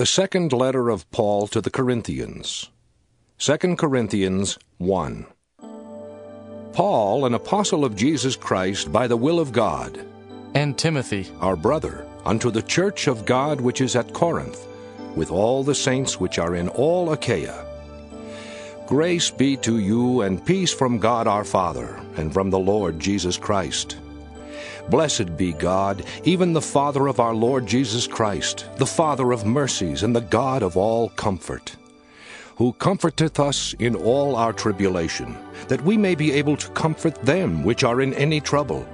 The second letter of Paul to the Corinthians. 2 Corinthians 1. Paul, an apostle of Jesus Christ by the will of God, and Timothy, our brother, unto the church of God which is at Corinth, with all the saints which are in all Achaia. Grace be to you and peace from God our Father, and from the Lord Jesus Christ. Blessed be God, even the Father of our Lord Jesus Christ, the Father of mercies and the God of all comfort, who comforteth us in all our tribulation, that we may be able to comfort them which are in any trouble,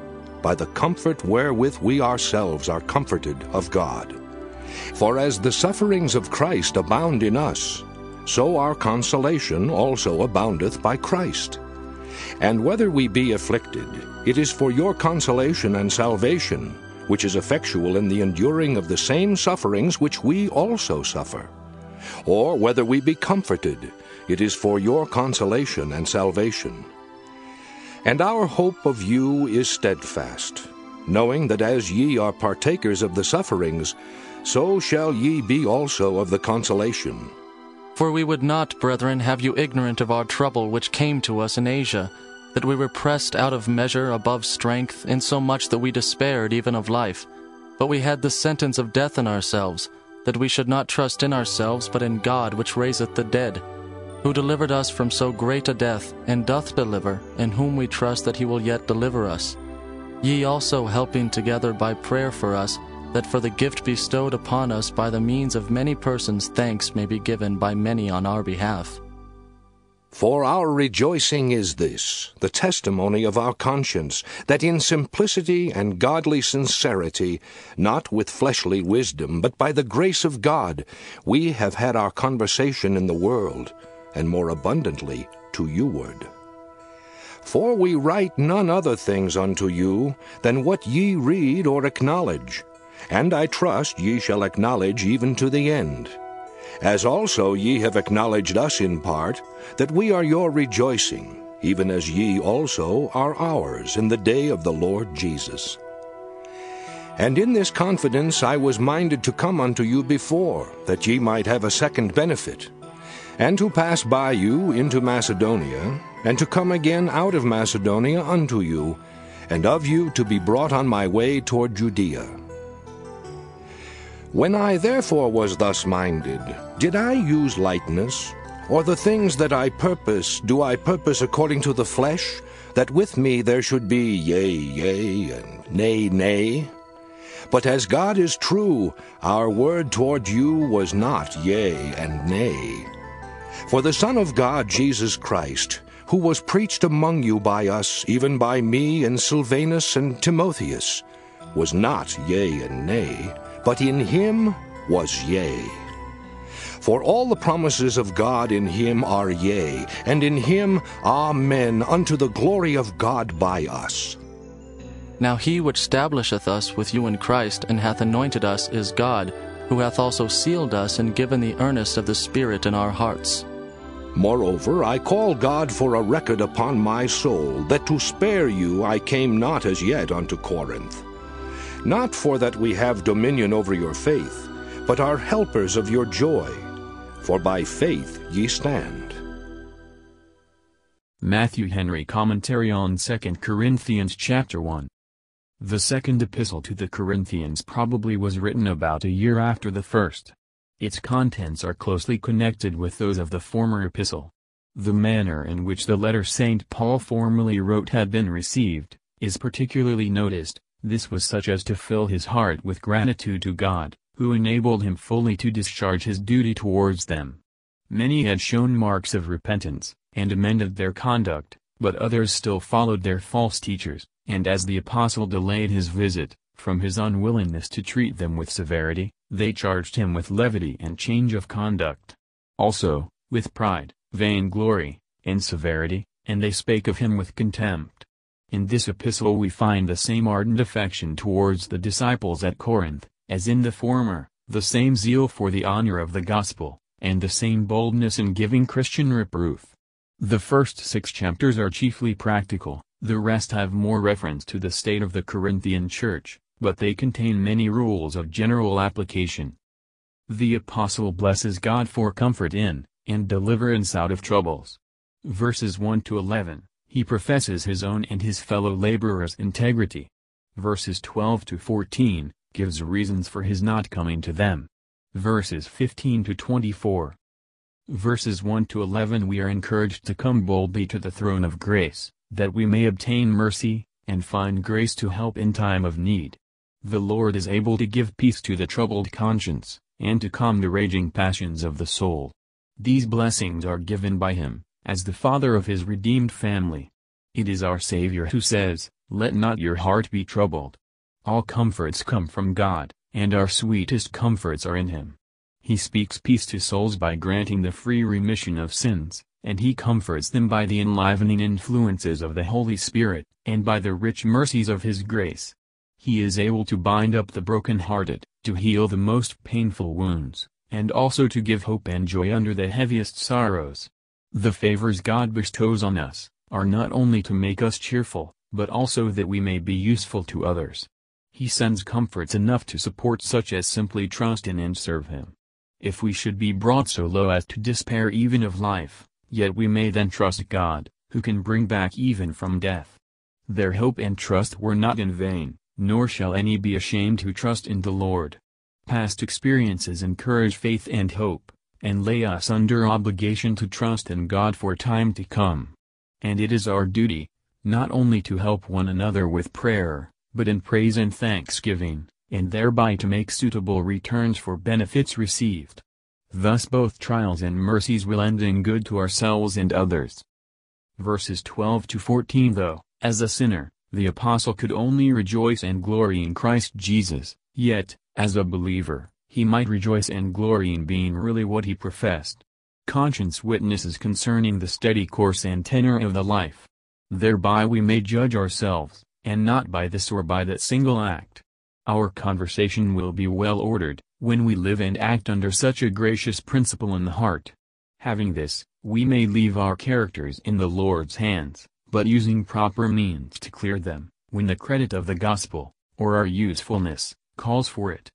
by the comfort wherewith we ourselves are comforted of God. For as the sufferings of Christ abound in us, so our consolation also aboundeth by Christ. And whether we be afflicted, it is for your consolation and salvation, which is effectual in the enduring of the same sufferings which we also suffer. Or whether we be comforted, it is for your consolation and salvation. And our hope of you is steadfast, knowing that as ye are partakers of the sufferings, so shall ye be also of the consolation. For we would not, brethren, have you ignorant of our trouble which came to us in Asia that we were pressed out of measure above strength, insomuch that we despaired even of life. But we had the sentence of death in ourselves, that we should not trust in ourselves, but in God which raiseth the dead, who delivered us from so great a death, and doth deliver, in whom we trust that he will yet deliver us. Ye also helping together by prayer for us, that for the gift bestowed upon us by the means of many persons thanks may be given by many on our behalf. For our rejoicing is this, the testimony of our conscience, that in simplicity and godly sincerity, not with fleshly wisdom, but by the grace of God, we have had our conversation in the world, and more abundantly to youward. For we write none other things unto you than what ye read or acknowledge, and I trust ye shall acknowledge even to the end as also ye have acknowledged us in part, that we are your rejoicing, even as ye also are ours in the day of the Lord Jesus. And in this confidence I was minded to come unto you before, that ye might have a second benefit, and to pass by you into Macedonia, and to come again out of Macedonia unto you, and of you to be brought on my way toward Judea when I therefore was thus minded, did I use lightness? Or the things that I purpose, do I purpose according to the flesh, that with me there should be yea, yea, and nay, nay? But as God is true, our word toward you was not yea and nay. For the Son of God, Jesus Christ, who was preached among you by us, even by me and Silvanus and Timotheus, was not yea and nay, but in him was yea. For all the promises of God in him are yea, and in him amen unto the glory of God by us. Now he which stablisheth us with you in Christ, and hath anointed us, is God, who hath also sealed us and given the earnest of the Spirit in our hearts. Moreover, I call God for a record upon my soul, that to spare you I came not as yet unto Corinth not for that we have dominion over your faith, but are helpers of your joy. For by faith ye stand. Matthew Henry Commentary on 2 Corinthians chapter 1 The second epistle to the Corinthians probably was written about a year after the first. Its contents are closely connected with those of the former epistle. The manner in which the letter St. Paul formerly wrote had been received, is particularly noticed, this was such as to fill his heart with gratitude to God, who enabled him fully to discharge his duty towards them. Many had shown marks of repentance, and amended their conduct, but others still followed their false teachers, and as the apostle delayed his visit, from his unwillingness to treat them with severity, they charged him with levity and change of conduct. Also, with pride, vainglory, and severity, and they spake of him with contempt. In this epistle we find the same ardent affection towards the disciples at Corinth, as in the former, the same zeal for the honor of the gospel, and the same boldness in giving Christian reproof. The first six chapters are chiefly practical, the rest have more reference to the state of the Corinthian church, but they contain many rules of general application. The apostle blesses God for comfort in, and deliverance out of troubles. Verses 1 to 11, he professes his own and his fellow laborers' integrity. Verses 12 to 14, gives reasons for his not coming to them. Verses 15 to 24. Verses 1 to 11 we are encouraged to come boldly to the throne of grace, that we may obtain mercy, and find grace to help in time of need. The Lord is able to give peace to the troubled conscience, and to calm the raging passions of the soul. These blessings are given by Him, as the Father of His redeemed family. It is our Savior who says, Let not your heart be troubled. All comforts come from God, and our sweetest comforts are in Him. He speaks peace to souls by granting the free remission of sins, and He comforts them by the enlivening influences of the Holy Spirit, and by the rich mercies of His grace. He is able to bind up the broken-hearted, to heal the most painful wounds, and also to give hope and joy under the heaviest sorrows. The favors God bestows on us, are not only to make us cheerful, but also that we may be useful to others. He sends comforts enough to support such as simply trust in and serve Him. If we should be brought so low as to despair even of life, yet we may then trust God, who can bring back even from death. Their hope and trust were not in vain, nor shall any be ashamed who trust in the Lord. Past experiences encourage faith and hope, and lay us under obligation to trust in God for time to come. And it is our duty, not only to help one another with prayer, but in praise and thanksgiving, and thereby to make suitable returns for benefits received. Thus both trials and mercies will end in good to ourselves and others. Verses 12 to 14 Though, as a sinner, the apostle could only rejoice and glory in Christ Jesus, yet, as a believer, he might rejoice and glory in being really what he professed. Conscience witnesses concerning the steady course and tenor of the life. Thereby we may judge ourselves, and not by this or by that single act. Our conversation will be well ordered, when we live and act under such a gracious principle in the heart. Having this, we may leave our characters in the Lord's hands, but using proper means to clear them, when the credit of the gospel, or our usefulness, calls for it.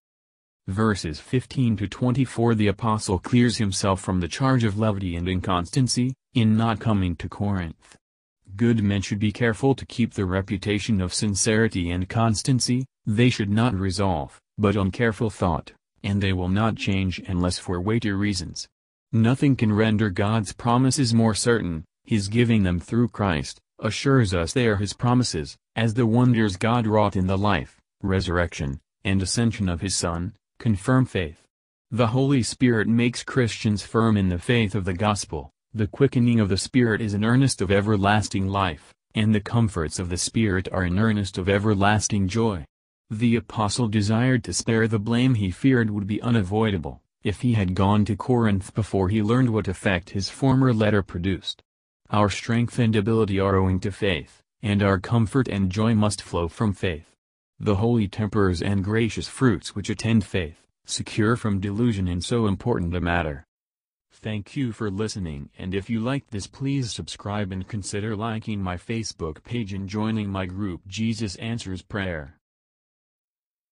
Verses 15 to 24 The Apostle clears himself from the charge of levity and inconstancy, in not coming to Corinth. Good men should be careful to keep the reputation of sincerity and constancy, they should not resolve, but on careful thought, and they will not change unless for weighty reasons. Nothing can render God's promises more certain, his giving them through Christ, assures us they are his promises, as the wonders God wrought in the life, resurrection, and ascension of his Son, confirm faith. The Holy Spirit makes Christians firm in the faith of the gospel, the quickening of the Spirit is an earnest of everlasting life, and the comforts of the Spirit are an earnest of everlasting joy. The apostle desired to spare the blame he feared would be unavoidable, if he had gone to Corinth before he learned what effect his former letter produced. Our strength and ability are owing to faith, and our comfort and joy must flow from faith the holy tempers and gracious fruits which attend faith, secure from delusion in so important a matter. Thank you for listening and if you liked this please subscribe and consider liking my Facebook page and joining my group Jesus Answers Prayer.